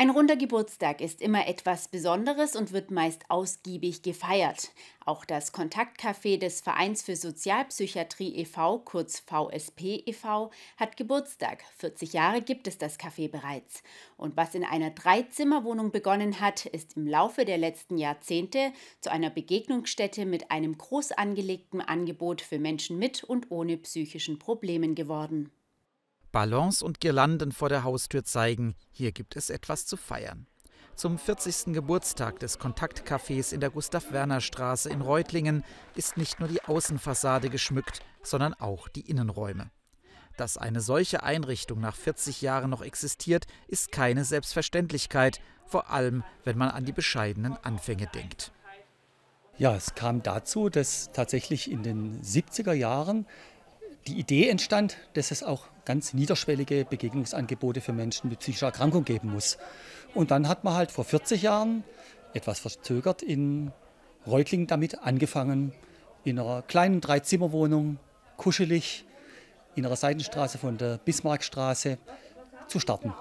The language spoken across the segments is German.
Ein runder Geburtstag ist immer etwas Besonderes und wird meist ausgiebig gefeiert. Auch das Kontaktcafé des Vereins für Sozialpsychiatrie e.V., kurz VSP e.V., hat Geburtstag. 40 Jahre gibt es das Café bereits. Und was in einer Dreizimmerwohnung begonnen hat, ist im Laufe der letzten Jahrzehnte zu einer Begegnungsstätte mit einem groß angelegten Angebot für Menschen mit und ohne psychischen Problemen geworden. Ballons und Girlanden vor der Haustür zeigen, hier gibt es etwas zu feiern. Zum 40. Geburtstag des Kontaktcafés in der Gustav-Werner-Straße in Reutlingen ist nicht nur die Außenfassade geschmückt, sondern auch die Innenräume. Dass eine solche Einrichtung nach 40 Jahren noch existiert, ist keine Selbstverständlichkeit, vor allem wenn man an die bescheidenen Anfänge denkt. Ja, es kam dazu, dass tatsächlich in den 70er Jahren die Idee entstand, dass es auch ganz niederschwellige Begegnungsangebote für Menschen mit psychischer Erkrankung geben muss. Und dann hat man halt vor 40 Jahren, etwas verzögert, in Reutlingen damit angefangen, in einer kleinen Dreizimmerwohnung, kuschelig, in einer Seitenstraße von der Bismarckstraße zu starten.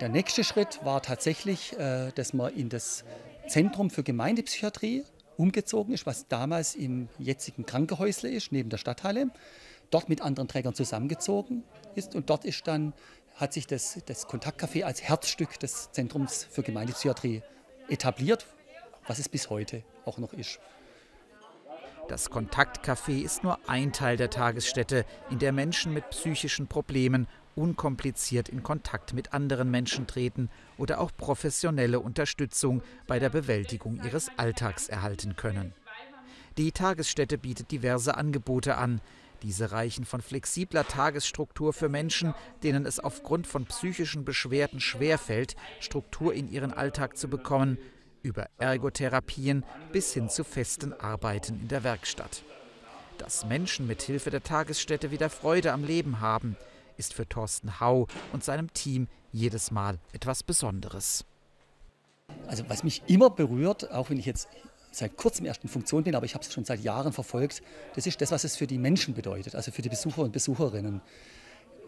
Der nächste Schritt war tatsächlich, äh, dass man in das Zentrum für Gemeindepsychiatrie umgezogen ist, was damals im jetzigen Krankenhäusle ist, neben der Stadthalle dort mit anderen Trägern zusammengezogen ist. Und dort ist dann, hat sich das, das Kontaktcafé als Herzstück des Zentrums für Gemeindepsychiatrie etabliert, was es bis heute auch noch ist. Das Kontaktcafé ist nur ein Teil der Tagesstätte, in der Menschen mit psychischen Problemen unkompliziert in Kontakt mit anderen Menschen treten oder auch professionelle Unterstützung bei der Bewältigung ihres Alltags erhalten können. Die Tagesstätte bietet diverse Angebote an, diese reichen von flexibler Tagesstruktur für Menschen, denen es aufgrund von psychischen Beschwerden schwerfällt, Struktur in ihren Alltag zu bekommen, über Ergotherapien bis hin zu festen Arbeiten in der Werkstatt. Dass Menschen mit Hilfe der Tagesstätte wieder Freude am Leben haben, ist für Thorsten Hau und seinem Team jedes Mal etwas Besonderes. Also was mich immer berührt, auch wenn ich jetzt seit kurzem erst in Funktion bin, aber ich habe es schon seit Jahren verfolgt. Das ist das, was es für die Menschen bedeutet, also für die Besucher und Besucherinnen.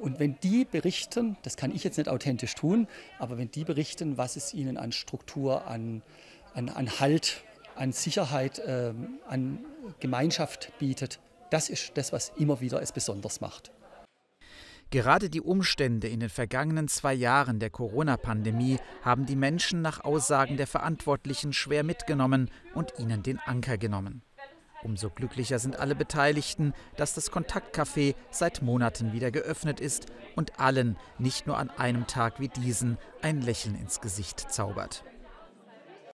Und wenn die berichten, das kann ich jetzt nicht authentisch tun, aber wenn die berichten, was es ihnen an Struktur, an, an, an Halt, an Sicherheit, äh, an Gemeinschaft bietet, das ist das, was immer wieder es besonders macht. Gerade die Umstände in den vergangenen zwei Jahren der Corona-Pandemie haben die Menschen nach Aussagen der Verantwortlichen schwer mitgenommen und ihnen den Anker genommen. Umso glücklicher sind alle Beteiligten, dass das Kontaktcafé seit Monaten wieder geöffnet ist und allen, nicht nur an einem Tag wie diesen, ein Lächeln ins Gesicht zaubert.